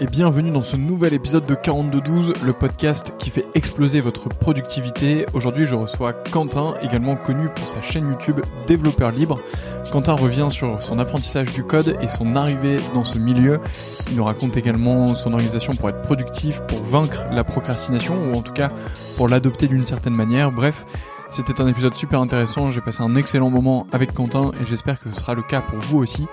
et bienvenue dans ce nouvel épisode de 4212, le podcast qui fait exploser votre productivité. Aujourd'hui je reçois Quentin, également connu pour sa chaîne YouTube Développeur Libre. Quentin revient sur son apprentissage du code et son arrivée dans ce milieu. Il nous raconte également son organisation pour être productif, pour vaincre la procrastination ou en tout cas pour l'adopter d'une certaine manière. Bref, c'était un épisode super intéressant, j'ai passé un excellent moment avec Quentin et j'espère que ce sera le cas pour vous aussi.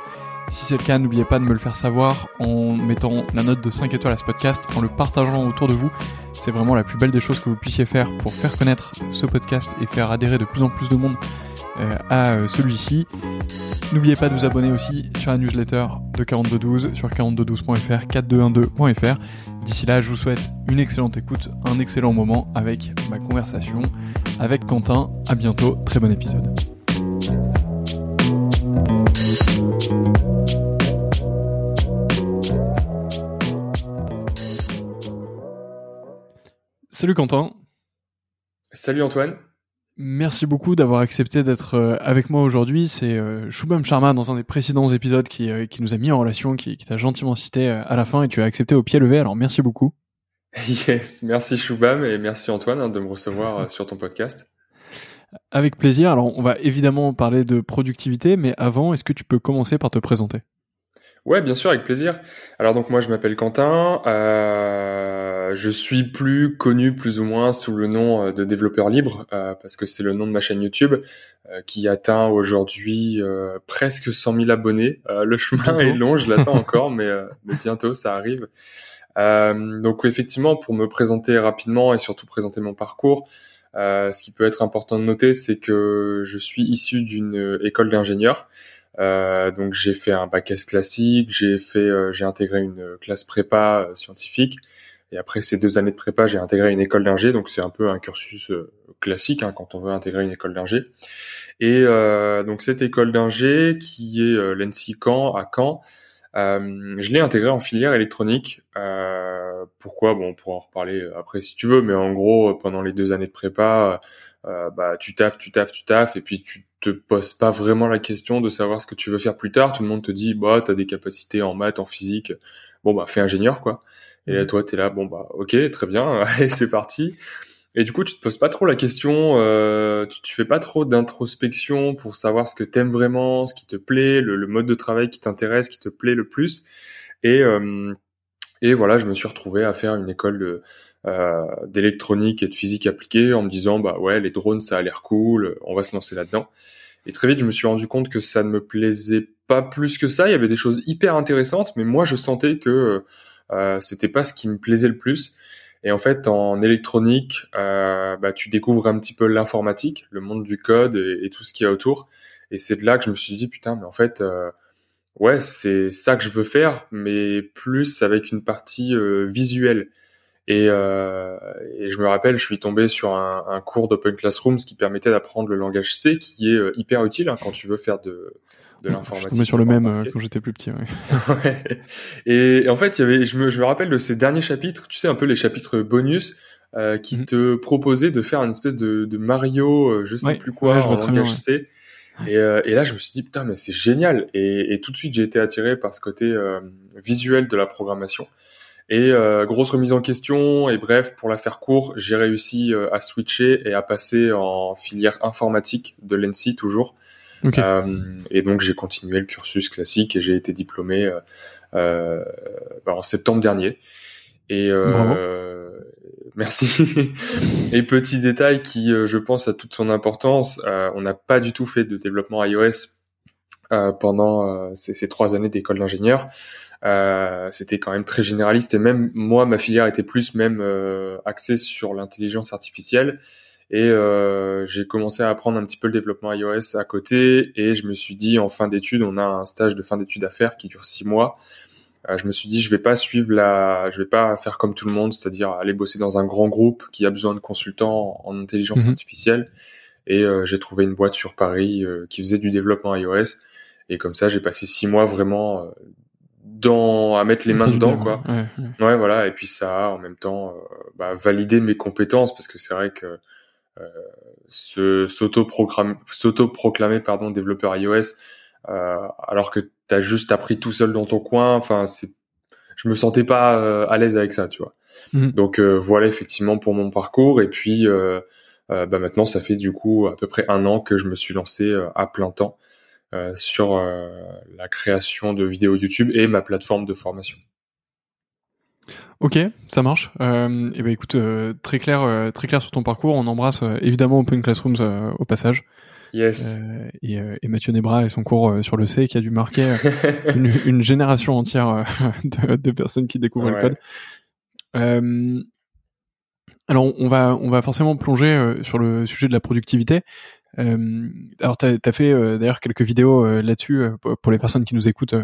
Si c'est le cas, n'oubliez pas de me le faire savoir en mettant la note de 5 étoiles à ce podcast, en le partageant autour de vous. C'est vraiment la plus belle des choses que vous puissiez faire pour faire connaître ce podcast et faire adhérer de plus en plus de monde euh, à euh, celui-ci. N'oubliez pas de vous abonner aussi sur la newsletter de 4212 sur 4212.fr, 4212.fr. D'ici là, je vous souhaite une excellente écoute, un excellent moment avec ma conversation avec Quentin. À bientôt, très bon épisode. Salut Quentin. Salut Antoine. Merci beaucoup d'avoir accepté d'être euh, avec moi aujourd'hui. C'est euh, Shubham Sharma dans un des précédents épisodes qui, euh, qui nous a mis en relation, qui, qui t'a gentiment cité à la fin et tu as accepté au pied levé. Alors merci beaucoup. Yes, merci Shubham et merci Antoine hein, de me recevoir sur ton podcast. Avec plaisir. Alors on va évidemment parler de productivité, mais avant, est-ce que tu peux commencer par te présenter? Ouais, bien sûr, avec plaisir. Alors donc moi je m'appelle Quentin, euh, je suis plus connu plus ou moins sous le nom euh, de développeur libre euh, parce que c'est le nom de ma chaîne YouTube euh, qui atteint aujourd'hui euh, presque 100 000 abonnés. le chemin est long, je l'attends encore, mais, mais, bientôt ça arrive. donc effectivement, pour me présenter rapidement et surtout présenter mon parcours, ce qui peut être important de noter, c'est que je suis issu d'une école d'ingénieur. Euh, donc j'ai fait un bac S classique, j'ai fait, euh, j'ai intégré une classe prépa euh, scientifique. Et après ces deux années de prépa, j'ai intégré une école d'ingé, donc c'est un peu un cursus classique hein, quand on veut intégrer une école d'ingé. Et donc cette école d'ingé, qui est euh, l'ENSI Caen à Caen, je l'ai intégrée en filière électronique. pourquoi? Bon, on pourra en reparler après si tu veux, mais en gros, pendant les deux années de prépa, bah tu taffes, tu taffes, tu taffes, et puis tu te poses pas vraiment la question de savoir ce que tu veux faire plus tard. Tout le monde te dit, bah, t'as des capacités en maths, en physique. Bon, bah, fais ingénieur, quoi. Et là, mmh. toi, t'es là, bon, bah, ok, très bien, allez, c'est parti. Et du coup, tu te poses pas trop la question, euh, tu, tu, fais pas trop d'introspection pour savoir ce que t'aimes vraiment, ce qui te plaît, le, mode de travail qui t'intéresse, qui te plaît le plus. Et, euh, et voilà, je me suis retrouvé à faire une école de, euh, d'électronique et de physique appliquée en me disant bah ouais les drones ça a l'air cool, on va se lancer là-dedans. Et très vite je me suis rendu compte que ça ne me plaisait pas plus que ça. Il y avait des choses hyper intéressantes, mais moi je sentais que euh, c'était pas ce qui me plaisait le plus. Et en fait, en électronique, euh, bah, tu découvres un petit peu l'informatique, le monde du code et, tout ce qu'il y a autour. Et c'est de là que je me suis dit, putain, mais en fait, euh, ouais, c'est ça que je veux faire, mais plus avec une partie euh, visuelle. Et, euh, et, je me rappelle, je suis tombé sur un, un cours d'Open Classrooms qui permettait d'apprendre le langage C, qui est euh, hyper utile hein, quand tu veux faire de, de l'informatique. Je tombé sur le même euh, quand j'étais plus petit. Ouais. ouais. Et, en fait, il y avait, je me, je me rappelle de ces derniers chapitres, tu sais, un peu les chapitres bonus, euh, qui mhm. te proposaient de faire une espèce de, de Mario, euh, je sais plus quoi, en langage C. Et, euh, et, là, je me suis dit putain, mais c'est génial. Et, et, tout de suite, j'ai été attiré par ce côté visuel de la programmation. Et euh, grosse remise en question. Et bref, pour la faire court, j'ai réussi euh, à switcher et à passer en filière informatique de l'ENSI toujours. Euh, et donc j'ai continué le cursus classique et j'ai été diplômé euh, bah, en septembre dernier. Et merci. et petit détail qui, je pense, a toute son importance. on n'a pas du tout fait de développement iOS pendant ces, ces, trois années d'école d'ingénieur. Euh, c'était quand même très généraliste et même moi ma filière était plus même euh, axée sur l'intelligence artificielle. Et euh, j'ai commencé à apprendre un petit peu le développement iOS à côté et je me suis dit en fin d'études on a un stage de fin d'études à faire qui dure six mois. Euh, je me suis dit je vais pas suivre la je vais pas faire comme tout le monde c'est-à-dire aller bosser dans un grand groupe qui a besoin de consultants en intelligence mhm. artificielle. Et euh, j'ai trouvé une boîte sur Paris qui faisait du développement iOS. Et comme ça j'ai passé six mois vraiment dans à mettre les mains dedans quoi. ouais, voilà. Et puis ça a en même temps euh, bah, valider mes compétences parce que c'est vrai que euh, ce s'auto s'auto proclamer pardon développeur iOS euh, alors que tu as juste appris tout seul dans ton coin enfin c'est je me sentais pas à l'aise avec ça, tu vois. Mhm. Donc voilà effectivement pour mon parcours. Et puis bah maintenant ça fait du coup à peu près un an que je me suis lancé à plein temps sur la création de vidéos YouTube et ma plateforme de formation. Ok, ça marche. Euh, et ben écoute, euh, très clair, euh, très clair sur ton parcours. On embrasse euh, évidemment Open Classrooms au passage. Yes. Et, et, Mathieu Nebra et son cours sur le C qui a dû marquer une, une, génération entière de, de, personnes qui découvrent le code. alors on va on va forcément plonger sur le sujet de la productivité. Alors tu as, fait d'ailleurs quelques vidéos là-dessus pour les personnes qui nous écoutent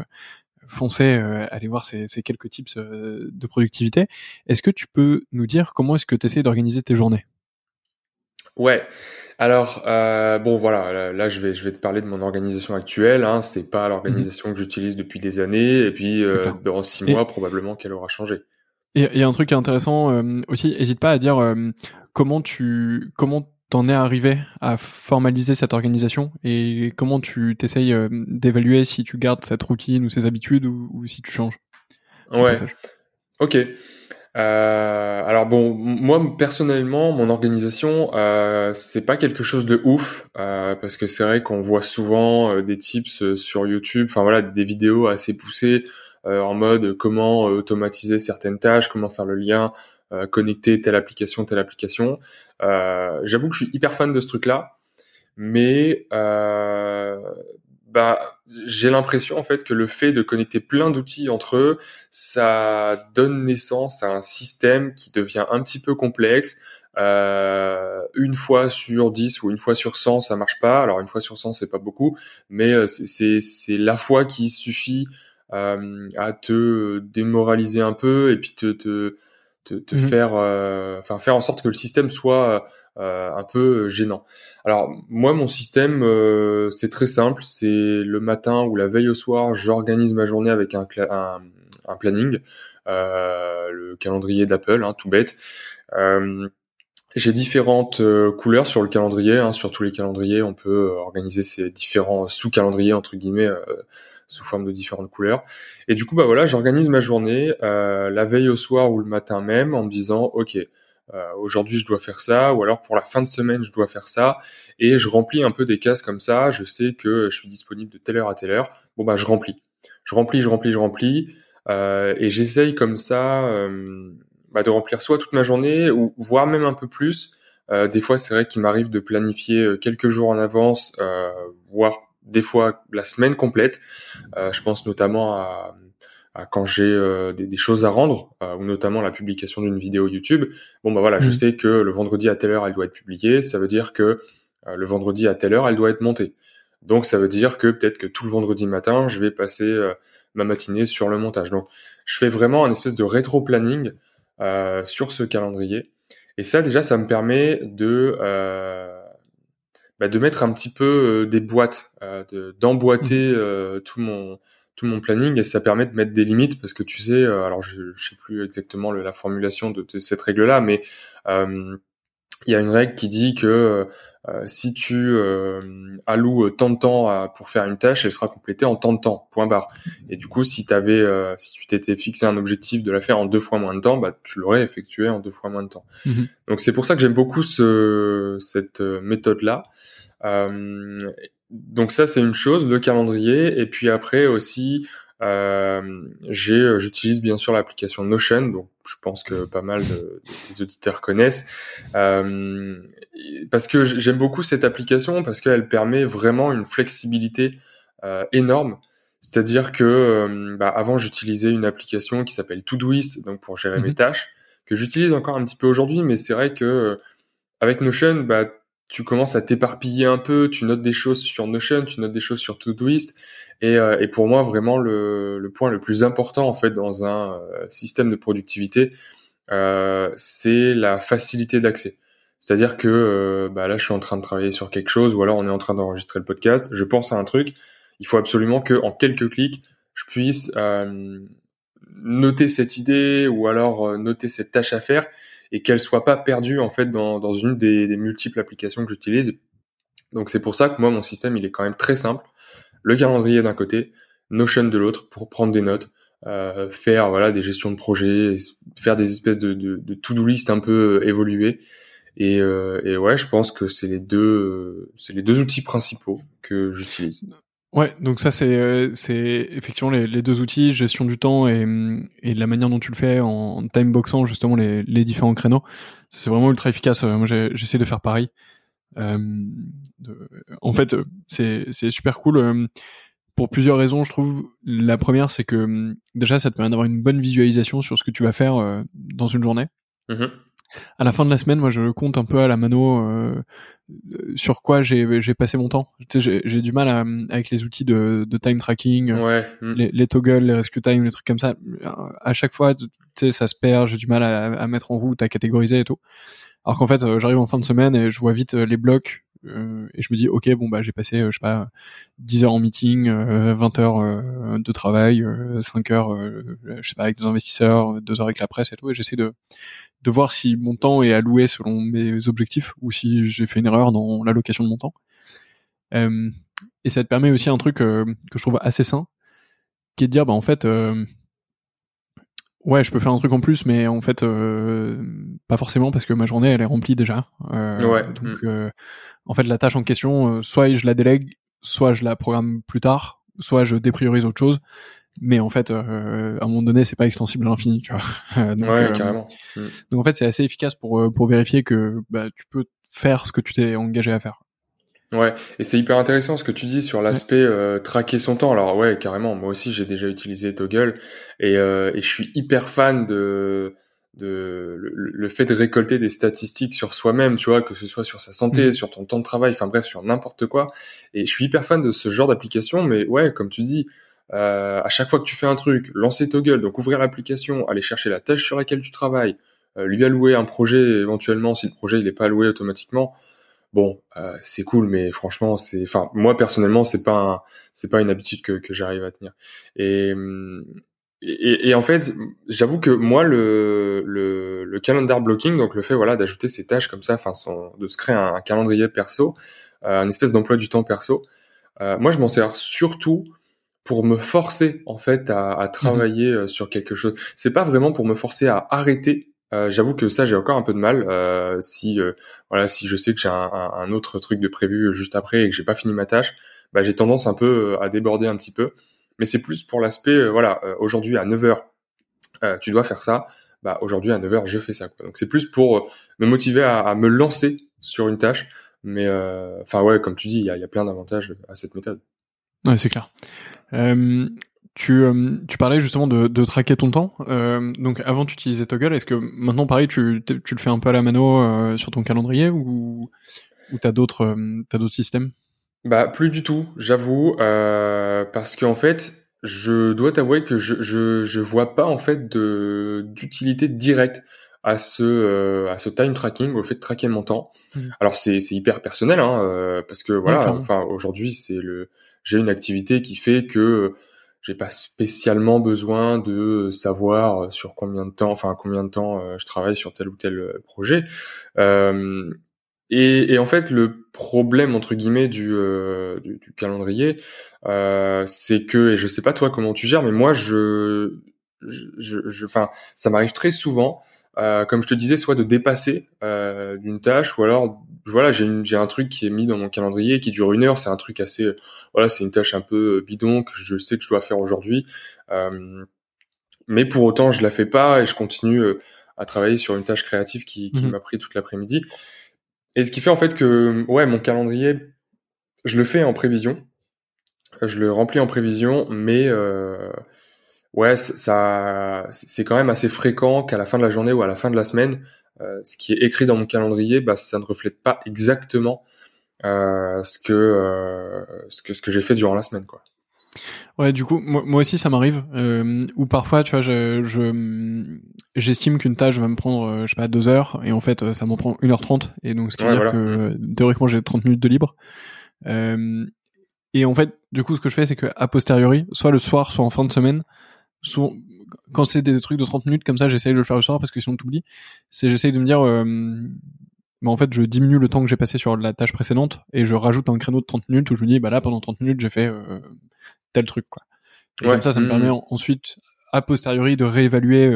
foncez, euh, allez voir ces, quelques tips euh, de productivité. Est-ce que tu peux nous dire comment est-ce que tu essaies d'organiser tes journées? Ouais. Alors euh, bon voilà, là, je vais je vais te parler de mon organisation actuelle. Hein. C'est pas l'organisation que j'utilise depuis des années et puis dans six mois probablement qu'elle aura changé. Et il y a un truc intéressant aussi. N'hésite pas à dire comment tu comment t'en es arrivé à formaliser cette organisation et comment tu t'essayes euh, d'évaluer si tu gardes cette routine ou ces habitudes ou, si tu changes Ouais. Ok. Euh, alors bon, moi personnellement, mon organisation, euh, c'est pas quelque chose de ouf euh, parce que c'est vrai qu'on voit souvent des tips sur YouTube, enfin voilà, des vidéos assez poussées en mode comment automatiser certaines tâches, comment faire le lien connecter telle application, telle application. Euh, J'avoue que je suis hyper fan de ce truc-là, mais euh, bah, j'ai l'impression en fait que le fait de connecter plein d'outils entre eux, ça donne naissance à un système qui devient un petit peu complexe. Euh, une fois sur 10 ou une fois sur 100, ça marche pas. Alors une fois sur 100, c'est pas beaucoup, mais euh, c'est la fois qui suffit euh, à te démoraliser un peu et puis te te, mmh faire, euh, enfin faire en sorte que le système soit euh, un peu gênant. Alors moi, mon système, euh, c'est très simple. C'est le matin ou la veille au soir, j'organise ma journée avec un, un, un planning, le calendrier d'Apple, hein, tout bête. J'ai différentes couleurs sur le calendrier. Hein. Sur tous les calendriers, on peut organiser ces différents sous-calendriers entre guillemets sous forme de différentes couleurs. Et du coup, bah voilà, j'organise ma journée euh, la veille au soir ou le matin même en me disant, ok, euh, aujourd'hui je dois faire ça, ou alors pour la fin de semaine je dois faire ça, et je remplis un peu des cases comme ça. Je sais que je suis disponible de telle heure à telle heure. Bon bah je remplis, je remplis, je remplis, je remplis, euh, et j'essaye comme ça euh, bah, de remplir soit toute ma journée ou voire même un peu plus. Euh, des fois, c'est vrai qu'il m'arrive de planifier euh, quelques jours en avance, euh, voire des fois la semaine complète. Euh, je pense notamment à, à quand j'ai des, des, choses à rendre, ou notamment la publication d'une vidéo YouTube. Bon bah voilà, je mmh. sais que le vendredi à telle heure elle doit être publiée. Ça veut dire que le vendredi à telle heure elle doit être montée. Donc ça veut dire que peut-être que tout le vendredi matin je vais passer ma matinée sur le montage. Donc je fais vraiment un espèce de rétro planning sur ce calendrier. Et ça déjà ça me permet de bah, de mettre un petit peu euh, des boîtes, euh, d'emboîter mmh. euh, tout mon tout mon planning et ça permet de mettre des limites parce que tu sais, alors je, je sais plus exactement la formulation de, cette règle-là, mais il y a une règle qui dit que si tu alloues tant de temps pour faire une tâche, elle sera complétée en tant de temps. Point barre. Et du coup, si t'avais, si tu t'étais fixé un objectif de la faire en deux fois moins de temps, bah tu l'aurais effectué en deux fois moins de temps. Mmh Donc c'est pour ça que j'aime beaucoup ce, cette méthode-là. Euh, donc ça c'est une chose, le calendrier, et puis après aussi euh, j'utilise bien sûr l'application Notion, donc je pense que pas mal de, des auditeurs connaissent, euh, parce que j'aime beaucoup cette application parce qu'elle permet vraiment une flexibilité euh, énorme. C'est-à-dire que euh, bah, avant j'utilisais une application qui s'appelle Todoist, donc pour gérer mes mhm. tâches, que j'utilise encore un petit peu aujourd'hui, mais c'est vrai que avec Notion, bah tu commences à t'éparpiller un peu, tu notes des choses sur Notion, tu notes des choses sur Todoist, et, euh, et pour moi vraiment le, le, point le plus important en fait dans un euh, système de productivité, euh, c'est la facilité d'accès. C'est-à-dire que bah là je suis en train de travailler sur quelque chose, ou alors on est en train d'enregistrer le podcast, je pense à un truc, il faut absolument que en quelques clics je puisse noter cette idée ou alors noter cette tâche à faire et qu'elle soit pas perdue en fait dans, dans une des, des multiples applications que j'utilise. Donc c'est pour ça que moi mon système il est quand même très simple. Le calendrier d'un côté, Notion de l'autre pour prendre des notes. euh, faire voilà des gestions de projets, faire des espèces de, to-do list un peu euh, évoluées. Et, euh, ouais, je pense que c'est les deux, c'est les deux outils principaux que j'utilise. Ouais, donc ça c'est effectivement les, deux outils, gestion du temps et, la manière dont tu le fais en time boxant justement les, les différents créneaux. C'est vraiment ultra efficace. Moi j'essaie de faire pareil. Euh, de, en fait, c'est c'est super cool pour plusieurs raisons, je trouve. La première, c'est que déjà, ça te permet d'avoir une bonne visualisation sur ce que tu vas faire euh, dans une journée. Mmh à la fin de la semaine, moi, je compte un peu à la mano euh, sur quoi j'ai passé mon temps. J'ai du mal à, avec les outils de, de time tracking, ouais. Mmh. les, les, toggles, les rescue time, les trucs comme ça. À chaque fois, tu sais, ça se perd. J'ai du mal à, à, mettre en route, à catégoriser et tout. Alors qu'en fait, euh, j'arrive en fin de semaine et je vois vite les blocs euh, et je me dis ok bon bah j'ai passé euh, je sais pas 10 heures en meeting, 20 euh, heures de travail, 5 heures je sais pas avec des investisseurs, 2 heures avec la presse et tout et j'essaie de de voir si mon temps est alloué selon mes objectifs ou si j'ai fait une erreur dans l'allocation de mon temps. et ça te permet aussi un truc que je trouve assez sain, qui est de dire bah en fait ouais, je peux faire un truc en plus, mais en fait, euh, pas forcément parce que ma journée, elle est remplie déjà. Euh, ouais. Donc, mm. euh, en fait, la tâche en question, soit je la délègue, soit je la programme plus tard, soit je dépriorise autre chose. Mais en fait, à un moment donné, c'est pas extensible à l'infini, tu vois. donc, ouais, carrément. Donc en fait, c'est assez efficace pour pour vérifier que bah, tu peux faire ce que tu t'es engagé à faire. Ouais, et c'est hyper intéressant ce que tu dis sur l'aspect euh, traquer son temps. Alors ouais, carrément, moi aussi j'ai déjà utilisé Toggle et, euh, et je suis hyper fan de de le, fait de récolter des statistiques sur soi-même, tu vois, que ce soit sur sa santé, mmh. sur ton temps de travail, enfin bref, sur n'importe quoi. Et je suis hyper fan de ce genre d'application, mais ouais, comme tu dis, euh, à chaque fois que tu fais un truc, lancer Toggle, donc ouvrir l'application, aller chercher la tâche sur laquelle tu travailles, euh, lui allouer un projet éventuellement si le projet il n'est pas alloué automatiquement bon, euh, c'est cool, mais franchement, c'est, enfin, moi personnellement, c'est pas, c'est pas une habitude que, que j'arrive à tenir. Et, et, et en fait, j'avoue que moi, le, le, le, calendar blocking, donc le fait, voilà, d'ajouter ces tâches comme ça, enfin, de se créer un, calendrier perso, euh, un espèce d'emploi du temps perso. Euh, moi, je m'en sers surtout pour me forcer en fait à, à mmh travailler euh, sur quelque chose. C'est pas vraiment pour me forcer à arrêter euh, J'avoue que ça, j'ai encore un peu de mal. Euh, si euh, voilà, si je sais que j'ai un, un, autre truc de prévu juste après et que j'ai pas fini ma tâche, bah, j'ai tendance un peu euh, à déborder un petit peu. Mais c'est plus pour l'aspect, euh, voilà, aujourd'hui à 9h, tu dois faire ça. Bah, aujourd'hui à 9h, je fais ça. Quoi. Donc c'est plus pour me motiver à, à, me lancer sur une tâche. Mais enfin ouais, comme tu dis, il y a, y a, plein d'avantages à cette méthode. Ouais, c'est clair. Euh, tu, euh, tu parlais justement de, de traquer ton temps. Euh, donc avant tu utilisais Toggle, est-ce que maintenant pareil tu, tu le fais un peu à la mano euh, sur ton calendrier ou, ou t'as d'autres euh, t'as d'autres systèmes? Bah plus du tout, j'avoue, parce qu'en fait je dois t'avouer que je, je je vois pas en fait de d'utilité directe à ce à ce time tracking, au fait de traquer mon temps. Mmh. Alors c'est c'est hyper personnel hein, parce que voilà, enfin aujourd'hui c'est le j'ai une activité qui fait que j'ai pas spécialement besoin de savoir euh, sur combien de temps, enfin combien de temps euh, je travaille sur tel ou tel euh, projet. Euh, et, et, en fait, le problème entre guillemets du, du, calendrier, euh, c'est que, et je sais pas toi comment tu gères, mais moi je, je, enfin, ça m'arrive très souvent euh, comme je te disais, soit de dépasser euh, d'une tâche, ou alors voilà, j'ai un truc qui est mis dans mon calendrier qui dure une heure. C'est un truc assez, voilà, c'est une tâche un peu bidon que je sais que je dois faire aujourd'hui, euh, mais pour autant je la fais pas et je continue euh, à travailler sur une tâche créative qui, qui mhm. m'a pris toute l'après-midi. Et ce qui fait en fait que ouais, mon calendrier, je le fais en prévision, je le remplis en prévision, mais euh, ouais, ça, c'est quand même assez fréquent qu'à la fin de la journée ou à la fin de la semaine, euh, ce qui est écrit dans mon calendrier, bah, ça ne reflète pas exactement euh, ce que euh, ce que ce que j'ai fait durant la semaine, quoi. Ouais, du coup, moi, moi aussi, ça m'arrive. Euh, ou parfois, tu vois, je, je j'estime qu'une tâche va me prendre, je sais pas, deux heures, et en fait, ça m'en prend 1h30, et donc ce qui veut dire que théoriquement, j'ai 30 minutes de libre. Euh, et en fait, du coup, ce que je fais, c'est que a posteriori, soit le soir, soit en fin de semaine, souvent, quand c'est des trucs de 30 minutes comme ça, j'essaye de le faire le soir parce que sinon t'oublies. C'est j'essaye de me dire, euh, en fait, je diminue le temps que j'ai passé sur la tâche précédente et je rajoute un créneau de 30 minutes où je me dis, bah là, pendant 30 minutes, j'ai fait euh, tel truc, quoi. Et comme ça, ça me mmh. permet ensuite, a posteriori de réévaluer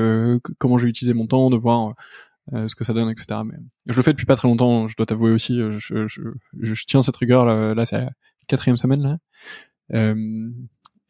comment j'ai utilisé mon temps, de voir ce que ça donne, etc. Mais je le fais depuis pas très longtemps, je dois t'avouer aussi. Je, je, je, tiens cette rigueur là, là c'est la quatrième semaine là. Euh,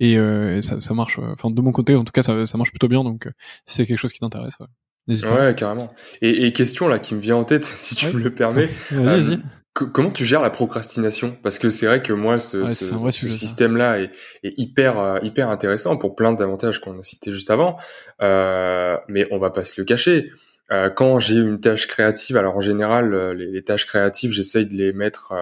et, euh, ça, ça, marche. Enfin, de mon côté, en tout cas, ça, ça marche plutôt bien. Donc, si c'est quelque chose qui t'intéresse, ouais. Ouais, carrément. Et, et, question là qui me vient en tête, si tu me le permets. Vas-y, vas-y comment tu gères la procrastination? Parce que c'est vrai que moi, ce, ce, système-là est, est, hyper euh, hyper intéressant pour plein d'avantages qu'on a cités juste avant. Euh, mais on va pas se le cacher. Euh, quand j'ai une tâche créative, alors en général, euh, les, les tâches créatives, j'essaye de les mettre,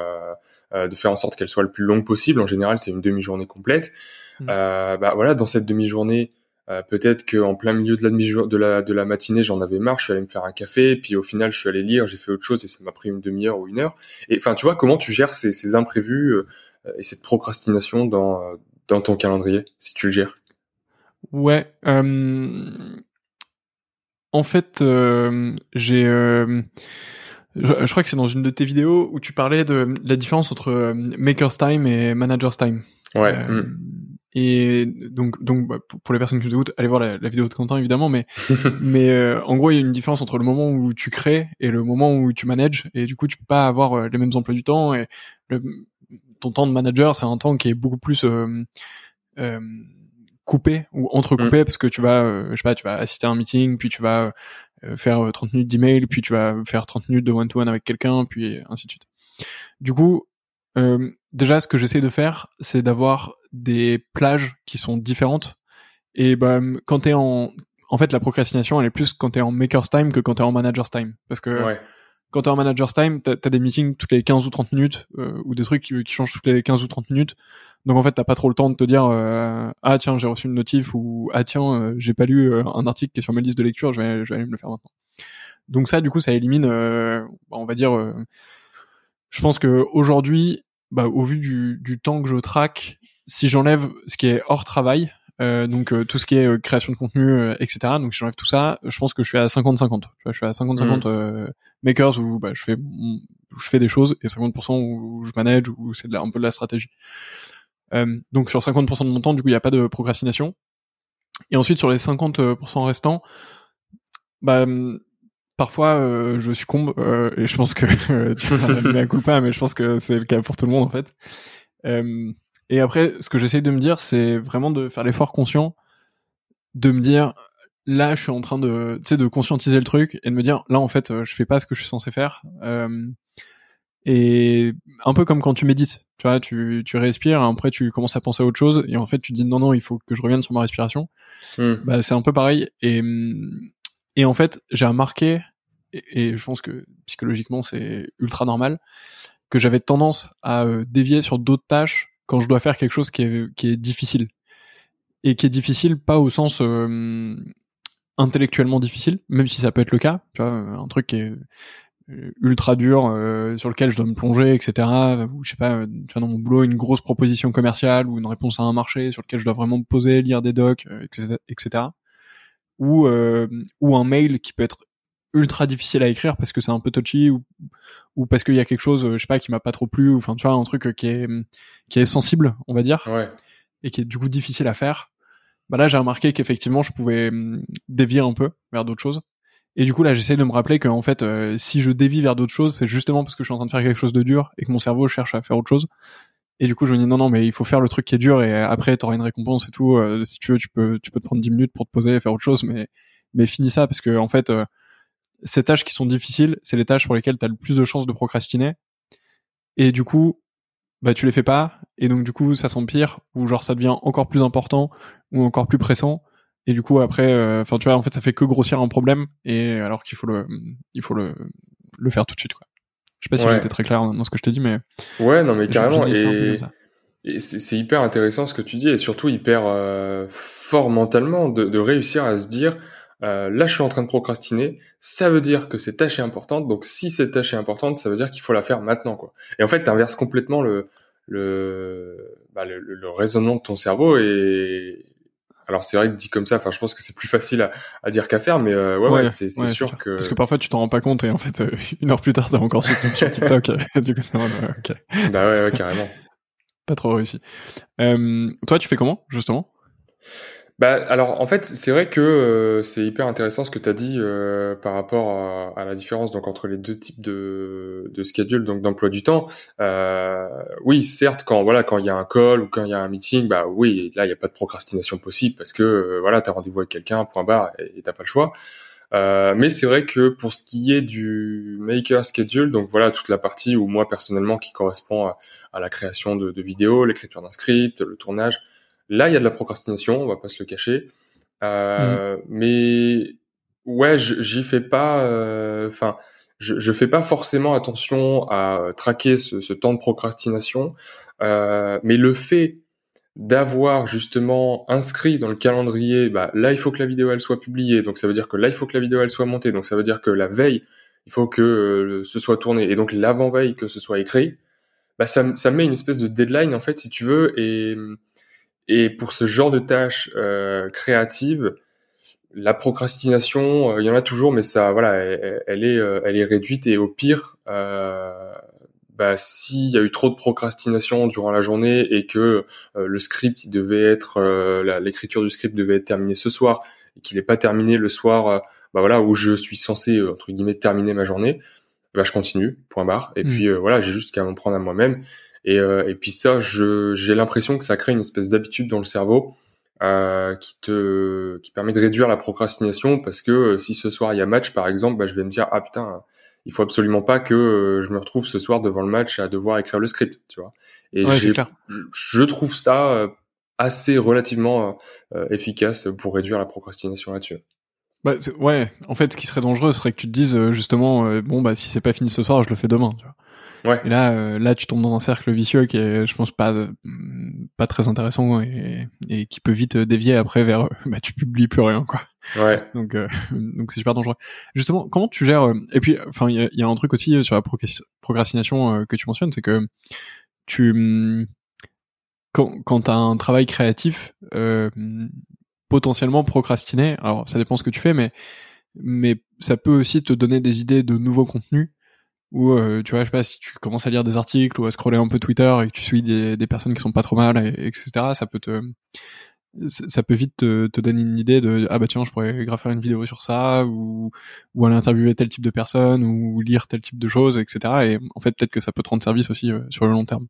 euh, de faire en sorte qu'elles soient le plus longues possible. En général, c'est une demi-journée complète. Mmh. bah voilà, dans cette demi-journée, euh, peut-être qu'en plein milieu de la, de la, de la matinée, j'en avais marre, je suis allé me faire un café, puis au final, je suis allé lire, j'ai fait autre chose et ça m'a pris une demi-heure ou une heure. Et enfin, tu vois, comment tu gères ces, ces imprévus euh, et cette procrastination dans, dans ton calendrier, si tu le gères? Ouais. Euh... En fait, euh, j'ai... Euh, je, je, crois que c'est dans une de tes vidéos où tu parlais de la différence entre Maker's Time et Manager's Time. Ouais. Hmm. Et donc, donc bah, pour les personnes qui nous écoutent, allez voir la, vidéo de Quentin évidemment, mais mais euh, en gros, il y a une différence entre le moment où tu crées et le moment où tu manages, et du coup, tu peux pas avoir euh, les mêmes emplois du temps. Et le, ton temps de manager, c'est un temps qui est beaucoup plus euh, euh coupé ou entrecoupé mm. parce que tu vas, je sais pas, tu vas assister à un meeting, puis tu vas faire 30 minutes d'email, puis tu vas faire 30 minutes de one-to-one avec quelqu'un, puis ainsi de suite. Du coup, euh, déjà, ce que j'essaie de faire, c'est d'avoir des plages qui sont différentes. Et bah, quand t'es en, en fait, la procrastination, elle est plus quand t'es en maker's time que quand t'es en manager's time, parce que ouais. quand t'es en manager's time, t'as as des meetings toutes les 15 ou 30 minutes euh, ou des trucs qui, changent toutes les 15 ou 30 minutes. Donc en fait, t'as pas trop le temps de te dire euh, ah tiens j'ai reçu une notif ou ah tiens euh, j'ai pas lu un article qui est sur ma liste de lecture, je vais, je vais aller me le faire maintenant. Donc ça, du coup, ça élimine, on va dire je pense que aujourd'hui, bah, au vu du, du, temps que je traque, si j'enlève ce qui est hors travail, euh, donc euh, tout ce qui est euh, création de contenu, euh, etc. Donc si j'enlève tout ça, je pense que je suis à 50-50. Je suis à 50-50 mmh. makers où bah, je fais je fais des choses et 50% où je manage où c'est un peu de la stratégie. donc sur 50% de mon temps, du coup, il n'y a pas de procrastination. Et ensuite sur les 50% restants, bah parfois euh, je succombe euh, et je pense que tu vas un coup pas mais je pense que c'est le cas pour tout le monde en fait. Euh, et après ce que j'essaye de me dire c'est vraiment de faire l'effort conscient de me dire là je suis en train de tu sais de conscientiser le truc et de me dire là en fait je fais pas ce que je suis censé faire. Et un peu comme quand tu médites tu vois tu, tu respires après tu commences à penser à autre chose et en fait tu dis non non il faut que je revienne sur ma respiration. Hmm. bah c'est un peu pareil et et en fait, j'ai remarqué, et, je pense que psychologiquement c'est ultra normal, que j'avais tendance à euh, dévier sur d'autres tâches quand je dois faire quelque chose qui est, difficile. Et qui est difficile pas au sens euh, intellectuellement difficile, même si ça peut être le cas, tu vois, un truc qui est euh, ultra dur sur lequel je dois me plonger, etc. Ou je sais pas, dans mon boulot une grosse proposition commerciale ou une réponse à un marché sur lequel je dois vraiment me poser, lire des docs, etc ou euh, ou un mail qui peut être ultra difficile à écrire parce que c'est un peu touchy ou ou parce qu'il y a quelque chose je sais pas qui m'a pas trop plu ou enfin tu vois un truc qui est qui est sensible on va dire. Ouais. et qui est du coup difficile à faire. Bah là j'ai remarqué qu'effectivement je pouvais hum, dévier un peu vers d'autres choses. Et du coup là j'essaie de me rappeler que en fait euh, si je dévie vers d'autres choses c'est justement parce que je suis en train de faire quelque chose de dur et que mon cerveau cherche à faire autre chose et du coup, je me dis non, non, mais il faut faire le truc qui est dur et après, t'auras une récompense et tout. Euh, si tu veux, tu peux, tu peux te prendre 10 minutes pour te poser et faire autre chose, mais, mais finis ça parce que en fait, euh, ces tâches qui sont difficiles, c'est les tâches pour lesquelles t'as le plus de chances de procrastiner. Et du coup, bah tu les fais pas et donc du coup ça s'empire ou genre ça devient encore plus important ou encore plus pressant et du coup après euh, enfin tu vois en fait ça fait que grossir un problème et alors qu'il faut le il faut le le faire tout de suite quoi je sais pas si j'ai été très clair dans ce que je t'ai dit, mais. Ouais, non, mais carrément. Et, c'est hyper intéressant ce que tu dis et surtout hyper euh, fort mentalement de, de, réussir à se dire euh, là, je suis en train de procrastiner. Ça veut dire que cette tâche est importante. Donc, si cette tâche est importante, ça veut dire qu'il faut la faire maintenant, quoi. Et en fait, tu inverses complètement le le, bah, le, le, raisonnement de ton cerveau et, alors c'est vrai que dit comme ça, enfin je pense que c'est plus facile à, à dire qu'à faire, mais euh, ouais, ouais, c'est sûr que parce que parfois tu t'en rends pas compte et en fait euh, une heure plus tard t'as encore sur, TikTok. du coup ok. Bah ouais, ouais carrément. Pas trop réussi. Euh, toi tu fais comment justement? Bah, alors en fait, c'est vrai que euh, c'est hyper intéressant ce que tu as dit euh, par rapport à, la différence donc entre les deux types de, de schedule, donc d'emploi du temps. Euh, oui, certes, quand voilà, quand il y a un call ou quand il y a un meeting, bah oui, là il n'y a pas de procrastination possible parce que euh, voilà, tu as rendez-vous avec quelqu'un, point barre, et t'as pas le choix. mais c'est vrai que pour ce qui est du maker schedule, donc voilà toute la partie où moi personnellement qui correspond à, à la création de, de vidéos, l'écriture d'un script, le tournage, Là, il y a de la procrastination, on va pas se le cacher. Euh, mmh. Mais ouais, j'y fais pas. Euh, enfin, je, je fais pas forcément attention à traquer ce, ce temps de procrastination. Euh, mais le fait d'avoir justement inscrit dans le calendrier, bah, là il faut que la vidéo elle soit publiée, donc ça veut dire que là il faut que la vidéo elle soit montée, donc ça veut dire que la veille il faut que ce soit tourné et donc l'avant veille que ce soit écrit, bah ça, ça met une espèce de deadline en fait si tu veux et et pour ce genre de tâches euh, créatives, la procrastination, euh, il y en a toujours, mais ça, voilà, elle, est, euh, elle est réduite. Et au pire, euh, bah, s'il y a eu trop de procrastination durant la journée et que le script il devait être, l'écriture du script devait être terminée ce soir et qu'il n'est pas terminé le soir, bah voilà, où je suis censé entre guillemets terminer ma journée, bah je continue, point barre. Et mmh. puis voilà, j'ai juste qu'à m'en prendre à moi-même. Et, euh, et puis ça, j'ai l'impression que ça crée une espèce d'habitude dans le cerveau euh, qui te qui permet de réduire la procrastination parce que euh, si ce soir il y a match par exemple, bah, je vais me dire ah putain il faut absolument pas que euh, je me retrouve ce soir devant le match à devoir écrire le script, tu vois. Et je trouve ça assez relativement efficace pour réduire la procrastination là-dessus. Bah, ouais, en fait, ce qui serait dangereux serait que tu te dises justement, bon bah si c'est pas fini ce soir, je le fais demain. Tu vois. Ouais. Et là, euh, là, tu tombes dans un cercle vicieux qui est, je pense, pas pas très intéressant et, et qui peut vite dévier après vers, bah, tu publies plus rien, quoi. Ouais. Donc, euh, donc c'est super dangereux. Justement, comment tu gères euh, Et puis, enfin, il y a, y a, un truc aussi sur la procrastination que tu mentionnes, c'est que tu mm, quand quand t'as un travail créatif, potentiellement procrastiner. Alors, ça dépend ce que tu fais, mais mais ça peut aussi te donner des idées de nouveaux contenus ou euh, tu vois je sais pas si tu commences à lire des articles ou à scroller un peu Twitter et que tu suis des, personnes qui sont pas trop mal et, etc ça peut te ça peut vite te, te, donner une idée de ah bah tiens je pourrais grave faire une vidéo sur ça ou ou aller interviewer tel type de personne ou lire tel type de choses etc et en fait peut-être que ça peut te rendre service aussi euh, sur le long terme.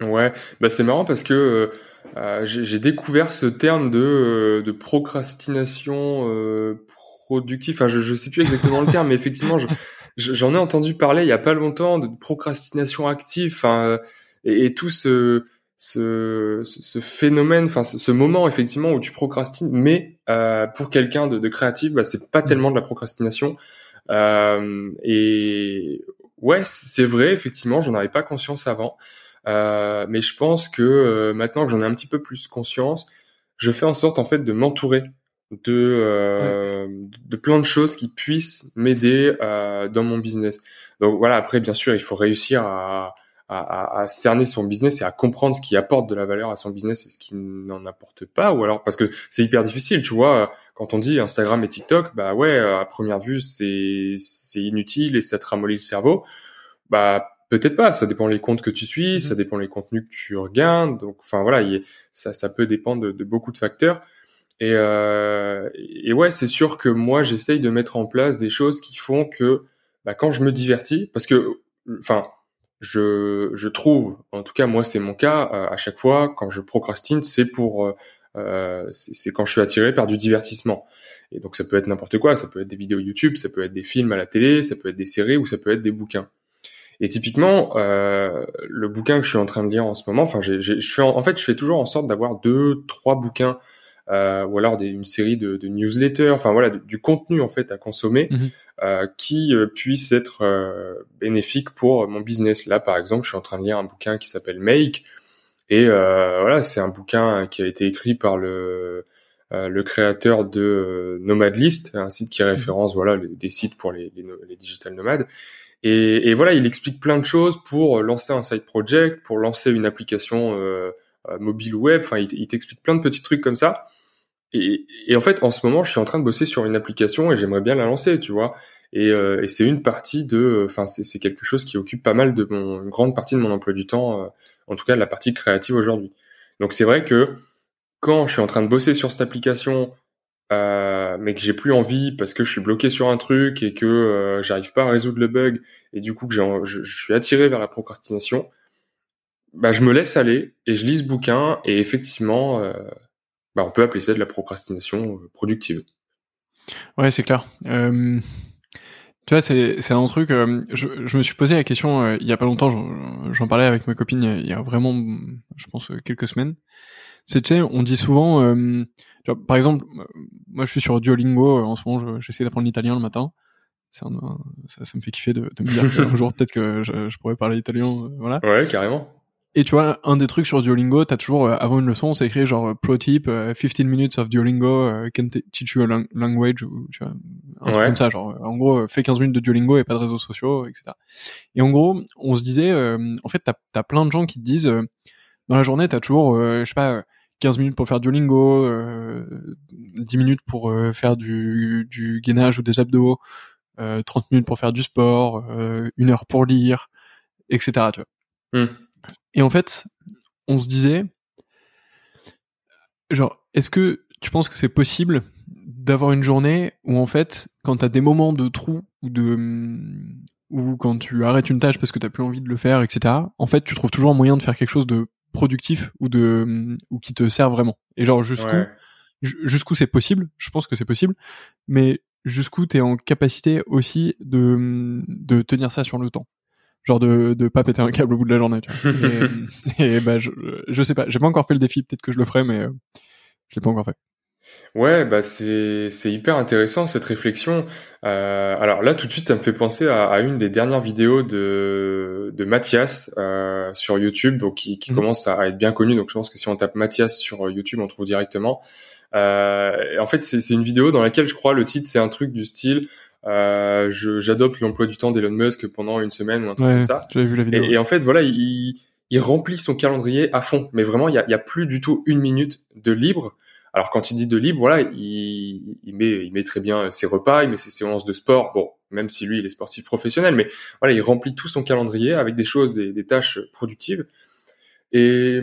Ouais. Bah c'est marrant parce que euh, euh j'ai découvert ce terme de de procrastination productive enfin je je sais plus exactement le terme mais effectivement je j'en ai entendu parler il y a pas longtemps de procrastination active, enfin, euh, et, et, tout ce, ce, ce phénomène, enfin, ce, moment effectivement où tu procrastines, mais euh, pour quelqu'un de, de, créatif, bah, c'est pas mmh. tellement de la procrastination. Euh, et ouais, c'est vrai, effectivement, j'en avais pas conscience avant, euh, mais je pense que euh, maintenant que j'en ai un petit peu plus conscience, je fais en sorte en fait de m'entourer de euh, de plein de choses qui puissent m'aider euh, dans mon business. Donc voilà, après bien sûr, il faut réussir à, à, à, cerner son business et à comprendre ce qui apporte de la valeur à son business et ce qui n'en apporte pas ou alors parce que c'est hyper difficile, tu vois, quand on dit Instagram et TikTok, bah ouais, à première vue, c'est c'est inutile et ça te ramollit le cerveau. Bah peut-être pas, ça dépend les comptes que tu suis, mmh ça dépend les contenus que tu regardes. Donc enfin voilà, ça ça peut dépendre de, de beaucoup de facteurs. Et, euh, et ouais, c'est sûr que moi, j'essaye de mettre en place des choses qui font que bah, quand je me divertis, parce que, enfin, je, je trouve, en tout cas moi c'est mon cas, euh, à chaque fois quand je procrastine, c'est pour, euh, euh c'est quand je suis attiré par du divertissement. Et donc ça peut être n'importe quoi, ça peut être des vidéos YouTube, ça peut être des films à la télé, ça peut être des séries ou ça peut être des bouquins. Et typiquement, euh, le bouquin que je suis en train de lire en ce moment, enfin, je fais en, en, fait, je fais toujours en sorte d'avoir deux, trois bouquins euh, ou alors des, une série de, de newsletters, enfin voilà, du, contenu en fait à consommer mhm. euh, qui euh, puisse être bénéfique pour mon business. Là, par exemple, je suis en train de lire un bouquin qui s'appelle Make, et voilà, c'est un bouquin qui a été écrit par le le créateur de Nomadlist, un site qui mhm. référence voilà des sites pour les, les, les digital nomades. Et, et, voilà, il explique plein de choses pour lancer un side project, pour lancer une application mobile ou web. Enfin, il, il t'explique plein de petits trucs comme ça. Et, et, en fait, en ce moment, je suis en train de bosser sur une application et j'aimerais bien la lancer, tu vois. Et, euh, et c'est une partie de, enfin, c'est quelque chose qui occupe pas mal de mon, une grande partie de mon emploi du temps, euh, en tout cas la partie créative aujourd'hui. Donc c'est vrai que quand je suis en train de bosser sur cette application, euh, mais que j'ai plus envie parce que je suis bloqué sur un truc et que euh, j'arrive pas à résoudre le bug et du coup que je, je, suis attiré vers la procrastination, bah je me laisse aller et je lis ce bouquin et effectivement, euh, bah on peut appeler ça de la procrastination euh, productive. Ouais, c'est clair. Euh, tu vois, c'est un truc. Euh, je, je me suis posé la question euh, il y a pas longtemps. J'en parlais avec ma copine il y a vraiment, je pense, quelques semaines. C'est tu sais, on dit souvent, tu vois, par exemple, moi je suis sur Duolingo en ce moment. J'essaie d'apprendre l'italien le matin. ça, ça, me fait kiffer de, de me dire qu'un jour peut-être que je, je, pourrais parler italien. voilà. Ouais, carrément. Et tu vois, un des trucs sur Duolingo, t'as toujours, euh, avant une leçon, c'est écrit genre pro tip, 15 euh, minutes of Duolingo euh, can teach you a language, ou tu vois, un truc comme ça, genre, en gros, fais 15 minutes de Duolingo et pas de réseaux sociaux, etc. Et en gros, on se disait, en fait, t'as as plein de gens qui te disent, dans la journée, t'as toujours, je sais pas, 15 minutes pour faire Duolingo, euh, 10 minutes pour faire du, du gainage ou des abdos, 30 minutes pour faire du sport, une heure pour lire, etc. Tu vois. Hmm. Et en fait, on se disait, genre, est-ce que tu penses que c'est possible d'avoir une journée où en fait, quand t'as des moments de trou ou de ou quand tu arrêtes une tâche parce que t'as plus envie de le faire, etc. En fait, tu trouves toujours un moyen de faire quelque chose de productif ou de ou qui te sert vraiment. Et genre jusqu'où jusqu'où c'est possible? Je pense que c'est possible, mais jusqu'où t'es en capacité aussi de de tenir ça sur le temps genre de de pas péter un câble au bout de la journée. Tu vois. et, et bah je, je sais pas, j'ai pas encore fait le défi, peut-être que je le ferai, mais euh, je l'ai pas encore fait. Ouais, bah c'est c'est hyper intéressant cette réflexion. Euh, alors là, tout de suite, ça me fait penser à, à une des dernières vidéos de de Mathias euh, sur YouTube, donc qui, qui mhm. commence à être bien connu. Donc je pense que si on tape Mathias sur YouTube, on trouve directement. Euh, en fait, c'est une vidéo dans laquelle je crois le titre c'est un truc du style euh, j'adopte l'emploi du temps d'Elon Musk pendant une semaine ou un truc comme ça. Vu la vidéo. Et, et, en fait, voilà, il, il remplit son calendrier à fond. Mais vraiment, il y a, y a, plus du tout une minute de libre. Alors quand il dit de libre, voilà, il, il, met, il met très bien ses repas, il met ses séances de sport. Bon, même si lui, il est sportif professionnel, mais voilà, il remplit tout son calendrier avec des choses, des, des tâches productives. Et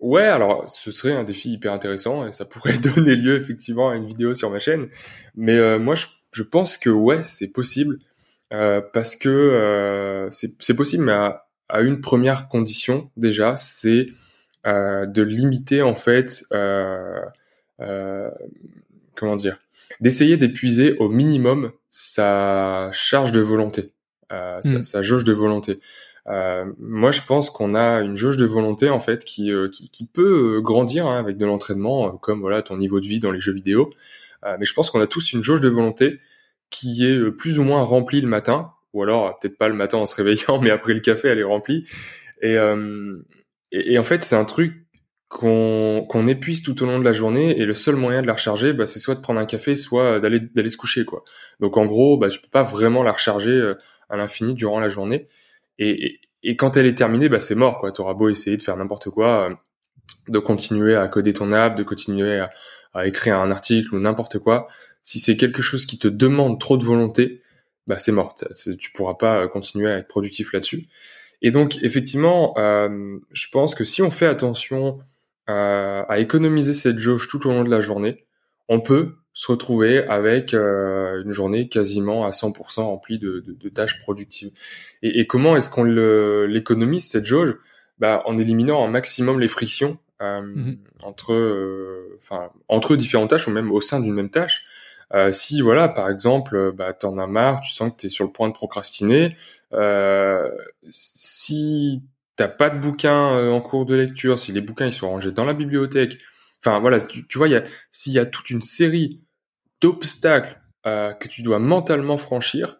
ouais, alors ce serait un défi hyper intéressant et ça pourrait donner lieu effectivement à une vidéo sur ma chaîne. Mais euh, moi, je je pense que ouais, c'est possible euh, parce que euh, c'est possible, mais à, à, une première condition déjà, c'est euh, de limiter en fait, comment dire, d'essayer d'épuiser au minimum sa charge de volonté, sa, mm. sa, jauge de volonté. moi, je pense qu'on a une jauge de volonté en fait qui, qui, qui peut grandir hein, avec de l'entraînement, comme voilà ton niveau de vie dans les jeux vidéo. Euh, mais je pense qu'on a tous une jauge de volonté qui est euh, plus ou moins remplie le matin, ou alors euh, peut-être pas le matin en se réveillant, mais après le café, elle est remplie. Et, et, en fait, c'est un truc qu'on qu'on épuise tout au long de la journée et le seul moyen de la recharger bah, c'est soit de prendre un café soit d'aller d'aller se coucher quoi. Donc en gros bah, je peux pas vraiment la recharger à l'infini durant la journée. Et, et, quand elle est terminée bah, c'est mort quoi. Auras beau essayer de faire n'importe quoi de continuer à coder ton app de continuer à, à écrire un article ou n'importe quoi, si c'est quelque chose qui te demande trop de volonté, bah c'est mort. Tu pourras pas euh, continuer à être productif là-dessus. Et donc effectivement, euh, je pense que si on fait attention à économiser cette jauge tout au long de la journée, on peut se retrouver avec euh, une journée quasiment à 100% remplie de, tâches productives. Et, et comment est-ce qu'on l'économise cette jauge? Bah, En éliminant un maximum les frictions euh, mhm. entre, euh, enfin, entre différentes tâches ou même au sein d'une même tâche. Euh, si voilà, par exemple, bah, t'en as marre, tu sens que t'es sur le point de procrastiner. Euh, si t'as pas de bouquin en cours de lecture, si les bouquins ils sont rangés dans la bibliothèque, enfin voilà, tu, tu vois, s'il y a toute une série d'obstacles euh, que tu dois mentalement franchir,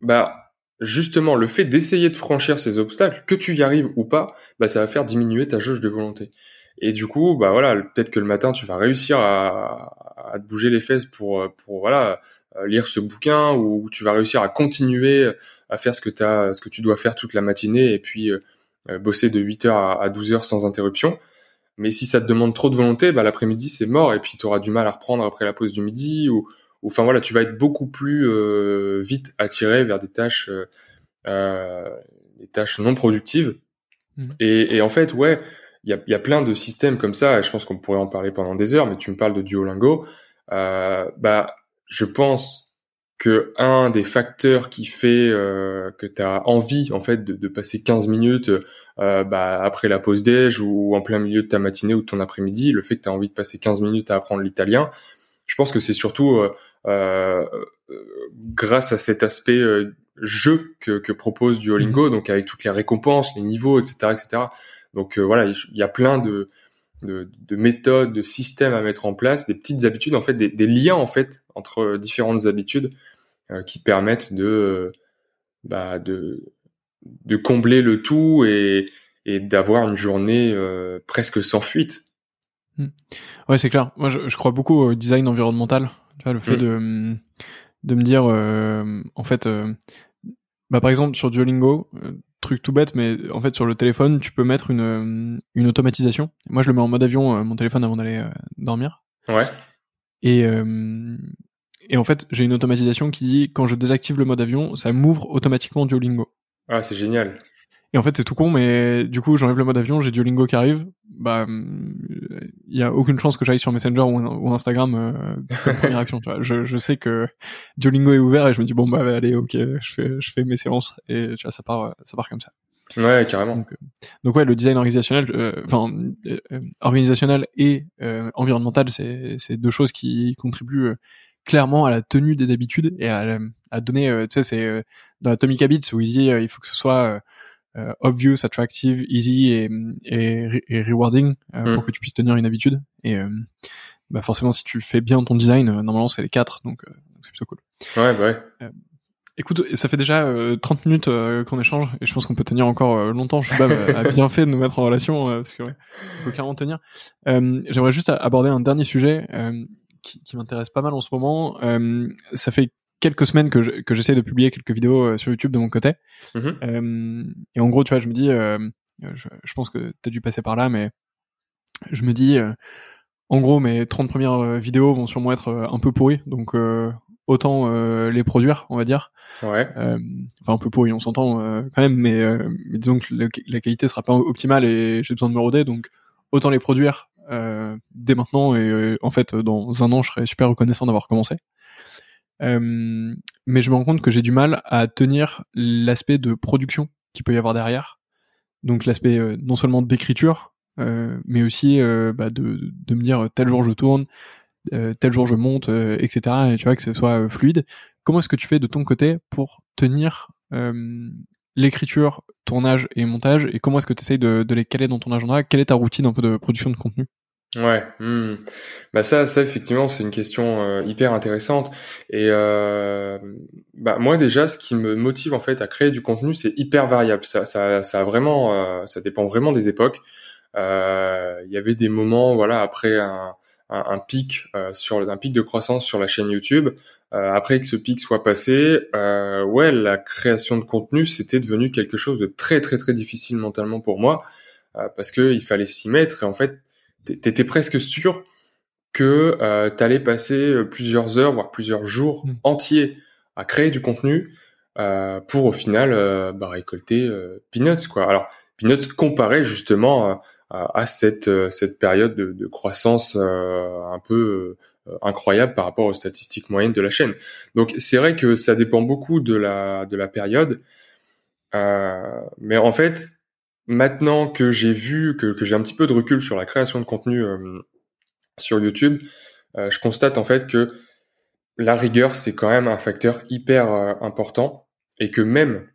bah justement le fait d'essayer de franchir ces obstacles, que tu y arrives ou pas, bah ça va faire diminuer ta jauge de volonté. Et du coup, bah voilà, peut-être que le matin tu vas réussir à, à te bouger les fesses pour pour voilà euh, lire ce bouquin ou tu vas réussir à continuer à faire ce que as, ce que tu dois faire toute la matinée et puis euh, euh, bosser de 8h à, 12h sans interruption. Mais si ça te demande trop de volonté, bah l'après-midi c'est mort et puis tu auras du mal à reprendre après la pause du midi ou enfin voilà, tu vas être beaucoup plus vite attiré vers des tâches des tâches non productives. Mmh. Et, et en fait, ouais, il y a, y a, plein de systèmes comme ça, et je pense qu'on pourrait en parler pendant des heures, mais tu me parles de Duolingo. Euh, bah, je pense que un des facteurs qui fait euh, que tu as envie en fait de, de passer 15 minutes euh, bah, après la pause déj ou, en plein milieu de ta matinée ou de ton après-midi, le fait que tu as envie de passer 15 minutes à apprendre l'italien, je pense que c'est surtout euh, euh, grâce à cet aspect jeu que, que propose Duolingo, mmh. donc avec toutes les récompenses, les niveaux, etc., etc. Donc voilà, il y a plein de de, de, méthodes, de systèmes à mettre en place, des petites habitudes, en fait, des, des liens en fait entre différentes habitudes euh, qui permettent de, euh, bah, de, de combler le tout et, et d'avoir une journée euh, presque sans fuite. Hmm. Ouais, c'est clair. Moi, je, je, crois beaucoup au design environnemental. Tu vois, le fait hmm. de, de me dire, en fait, bah, par exemple, sur Duolingo, truc tout bête, mais en fait sur le téléphone, tu peux mettre une, euh, une automatisation. Moi, je le mets en mode avion, euh, mon téléphone, avant d'aller euh, dormir. Ouais. Et, et en fait, j'ai une automatisation qui dit quand je désactive le mode avion, ça m'ouvre automatiquement Duolingo. Ah, c'est génial. Et en fait, c'est tout con, mais du coup, j'enlève le mode avion, j'ai Duolingo qui arrive. Bah, il y a aucune chance que j'aille sur Messenger ou, Instagram euh, première action. Tu vois. Je, je sais que Duolingo est ouvert et je me dis bon bah allez, ok, je fais je fais mes séances et tu vois ça part ça part comme ça. Ouais, carrément. Donc, donc ouais, le design organisationnel, euh, enfin euh, organisationnel et environnemental, c'est c'est deux choses qui contribuent clairement à la tenue des habitudes et à, à donner, tu sais, c'est dans Atomic Habits où il dit il faut que ce soit euh, obvious, attractive, easy et, et, rewarding euh, pour mm. que tu puisses tenir une habitude. Et euh, bah forcément, si tu fais bien ton design, normalement c'est les quatre, donc c'est plutôt cool. Ouais, bah ouais. Écoute, ça fait déjà 30 minutes qu'on échange et je pense qu'on peut tenir encore longtemps. Je suis a bien fait de nous mettre en relation parce que ouais, peut clairement tenir. J'aimerais juste aborder un dernier sujet qui, qui m'intéresse pas mal en ce moment. ça fait quelques semaines que que j'essaie de publier quelques vidéos euh, sur YouTube de mon côté. Mm-hmm. Euh, et en gros, tu vois, je me dis, euh, je, je, pense que tu as dû passer par là, mais je me dis, en gros, mes 30 premières vidéos vont sûrement être un peu pourries, donc autant les produire, on va dire. Ouais. enfin, un peu pourries, on s'entend quand même, mais, mais, disons que la, qualité sera pas optimale et j'ai besoin de me roder, donc autant les produire dès maintenant et en fait dans un an je serai super reconnaissant d'avoir commencé. Euh, mais je me rends compte que j'ai du mal à tenir l'aspect de production qui peut y avoir derrière. Donc l'aspect euh, non seulement d'écriture, euh, mais aussi bah, de, me dire tel jour je tourne, tel jour je monte, etc. Et tu vois que ce soit fluide. Comment est-ce que tu fais de ton côté pour tenir l'écriture, tournage et montage et comment est-ce que tu essayes de, de, les caler dans ton agenda? Quelle est ta routine un peu de production de contenu? Ouais, hmm. bah ça, ça effectivement, c'est une question euh, hyper intéressante. Et euh, bah moi déjà, ce qui me motive en fait à créer du contenu, c'est hyper variable. Ça, ça, ça a vraiment, euh, ça dépend vraiment des époques. Il y avait des moments, voilà, après un, un, pic sur un pic de croissance sur la chaîne YouTube. après que ce pic soit passé, ouais, la création de contenu, c'était devenu quelque chose de très très très difficile mentalement pour moi parce que il fallait s'y mettre et en fait t'étais presque sûr que euh, t'allais passer euh, plusieurs heures, voire plusieurs jours mm. entiers à créer du contenu euh, pour au final euh, bah, récolter peanuts quoi. Alors peanuts comparé justement à, cette cette période de, de croissance un peu incroyable par rapport aux statistiques moyennes de la chaîne. Donc c'est vrai que ça dépend beaucoup de la de la période, mais en fait maintenant que j'ai vu, que, que j'ai un petit peu de recul sur la création de contenu euh, sur YouTube, euh, je constate en fait que la rigueur, c'est quand même un facteur hyper euh, important et que même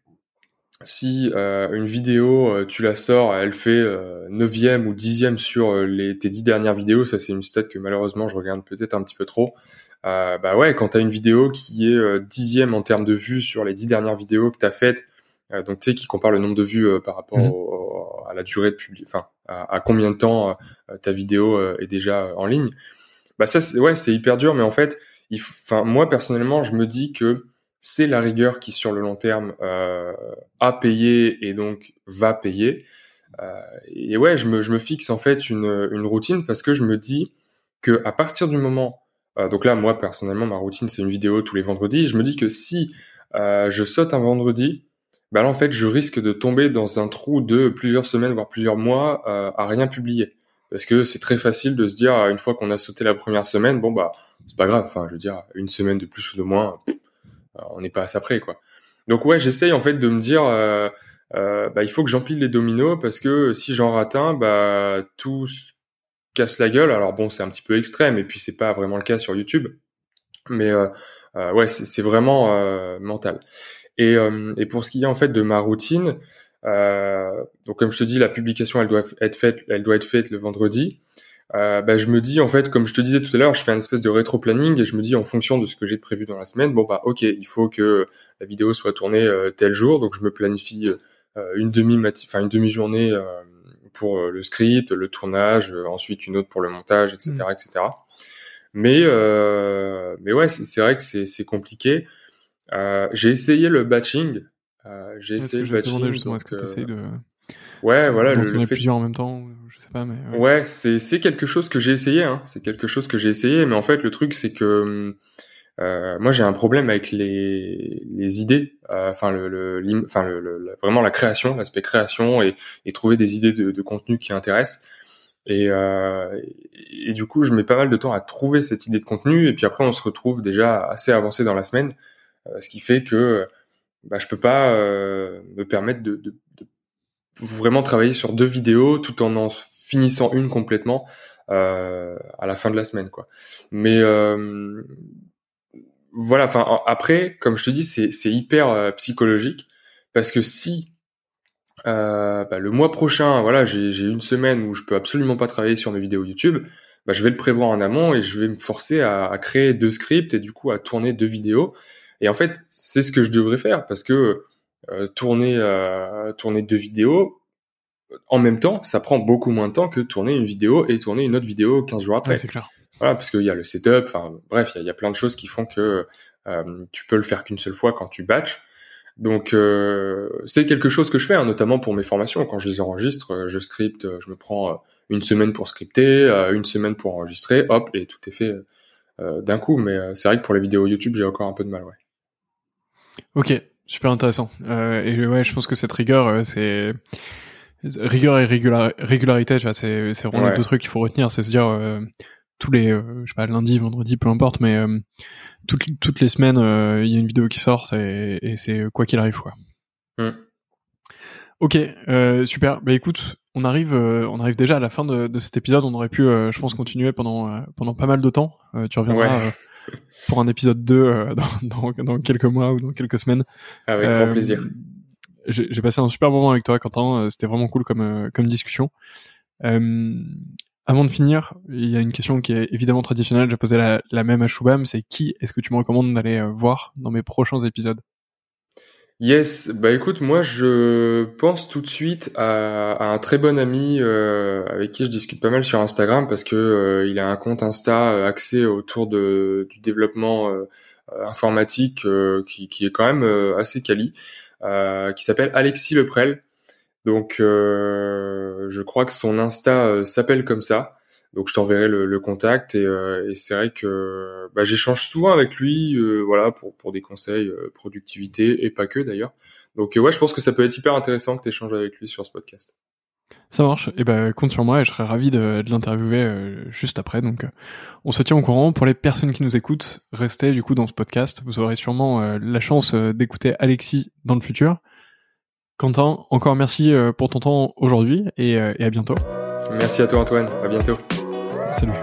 si une vidéo, tu la sors, elle fait neuvième ou dixième sur les, tes dix dernières vidéos, ça c'est une stat que malheureusement je regarde peut-être un petit peu trop. bah ouais, quand t'as une vidéo qui est dixième en termes de vues sur les dix dernières vidéos que t'as faites, donc tu sais qui compare le nombre de vues par rapport mmh. au, à la durée de publi enfin à, combien de temps euh, ta vidéo euh, est déjà en ligne. Bah ça, c'est, ouais, c'est hyper dur, mais en fait, moi personnellement, je me dis que c'est la rigueur qui sur le long terme euh, a payé et donc va payer. Euh, et ouais, je me, je me fixe en fait une, une routine parce que je me dis que à partir du moment, euh, donc là moi personnellement ma routine c'est une vidéo tous les vendredis. Je me dis que si euh, je saute un vendredi, bah là en fait je risque de tomber dans un trou de plusieurs semaines voire plusieurs mois euh, à rien publier. Parce que c'est très facile de se dire une fois qu'on a sauté la première semaine bon bah c'est pas grave. Enfin je veux dire une semaine de plus ou de moins on n'est pas à ça près quoi. Donc ouais j'essaye en fait de me dire euh, euh, bah, il faut que j'empile les dominos parce que si j'en rate un bah tout casse la gueule. Alors bon c'est un petit peu extrême et puis c'est pas vraiment le cas sur YouTube. Mais euh, ouais c'est vraiment mental et, euh, et pour ce qui est en fait de ma routine, euh, donc comme je te dis, la publication elle doit être faite, elle doit être faite le vendredi. Euh, bah, je me dis en fait, comme je te disais tout à l'heure, je fais un espèce de rétro-planning et je me dis en fonction de ce que j'ai prévu dans la semaine, bon bah ok, il faut que la vidéo soit tournée euh, tel jour, donc je me planifie euh, une demi enfin une demi-journée euh, pour le script, le tournage, ensuite une autre pour le montage, etc., mmh. etc. Mais mais ouais, c'est vrai que c'est compliqué. Euh, j'ai essayé le batching. Euh, j'ai essayé le batching. justement, est-ce que tu essayes de. Ouais, voilà. le, le fait... plusieurs en même temps, je sais pas, mais. Ouais, ouais c'est c'est quelque chose que j'ai essayé. Hein. C'est quelque chose que j'ai essayé, mais en fait, le truc, c'est que euh, moi, j'ai un problème avec les les idées. Euh, enfin, le, le, enfin, le, le, vraiment la création, l'aspect création et, et trouver des idées de, de contenu qui intéressent. Et, euh, et, du coup, je mets pas mal de temps à trouver cette idée de contenu. Et puis après, on se retrouve déjà assez avancé dans la semaine. Euh, ce qui fait que bah, je peux pas euh, me permettre de, vraiment travailler sur deux vidéos tout en en finissant une complètement euh, à la fin de la semaine, quoi. Mais voilà, après, comme je te dis, c'est hyper psychologique parce que si bah, le mois prochain, voilà, j'ai une semaine où je peux absolument pas travailler sur mes vidéos YouTube, bah, je vais le prévoir en amont et je vais me forcer à, créer deux scripts et du coup à tourner deux vidéos. Et en fait, c'est ce que je devrais faire parce que euh, tourner euh, tourner deux vidéos en même temps, ça prend beaucoup moins de temps que tourner une vidéo et tourner une autre vidéo 15 jours après. c'est clair. Voilà, parce qu'il y a le setup, enfin bref, il y a, y a, plein de choses qui font que euh, tu peux le faire qu'une seule fois quand tu batches. Donc euh, c'est quelque chose que je fais, hein, notamment pour mes formations. Quand je les enregistre, euh, je scripte, je me prends une semaine pour scripter, une semaine pour enregistrer, hop, et tout est fait d'un coup. Mais c'est vrai que pour les vidéos YouTube, j'ai encore un peu de mal, ouais. Ok, super intéressant. Euh, et ouais, je pense que cette rigueur, euh, c'est rigueur et régularité, c'est c'est vraiment les deux trucs qu'il faut retenir, c'est se dire euh, tous les, je sais pas, lundi, vendredi, peu importe, mais toutes toutes les semaines, il y a une vidéo qui sort et, et c'est quoi qu'il arrive, quoi. Mm. Ok, super. Bah écoute, on arrive, on arrive déjà à la fin de, de cet épisode. On aurait pu, je pense, continuer pendant pendant pas mal de temps. tu reviendras pour un épisode 2 euh, dans, dans, dans, quelques mois ou dans quelques semaines. Avec grand euh, plaisir. J'ai passé un super moment avec toi, Quentin. Euh, c'était vraiment cool comme, comme discussion. avant de finir, il y a une question qui est évidemment traditionnelle. J'ai posé la, la, même à Shubham. C'est qui est-ce que tu me recommandes d'aller voir dans mes prochains épisodes? Yes, bah écoute, moi je pense tout de suite à, un très bon ami euh, avec qui je discute pas mal sur Instagram parce que euh, il a un compte Insta euh, axé autour de, du développement euh, informatique qui, qui, est quand même assez quali, qui s'appelle Alexis Leprel. Donc je crois que son Insta s'appelle comme ça. Donc je t'enverrai le, contact et, euh, et c'est vrai que bah, j'échange souvent avec lui, euh, voilà, pour pour des conseils euh, productivité et pas que d'ailleurs. Donc ouais, je pense que ça peut être hyper intéressant que tu échanges avec lui sur ce podcast. Ça marche. Et eh ben compte sur moi et je serais ravi de, l'interviewer juste après. Donc on se tient au courant. Pour les personnes qui nous écoutent, restez du coup dans ce podcast. Vous aurez sûrement la chance d'écouter Alexis dans le futur. Quentin, encore merci pour ton temps aujourd'hui et à bientôt. Merci à toi Antoine, à bientôt. Salut.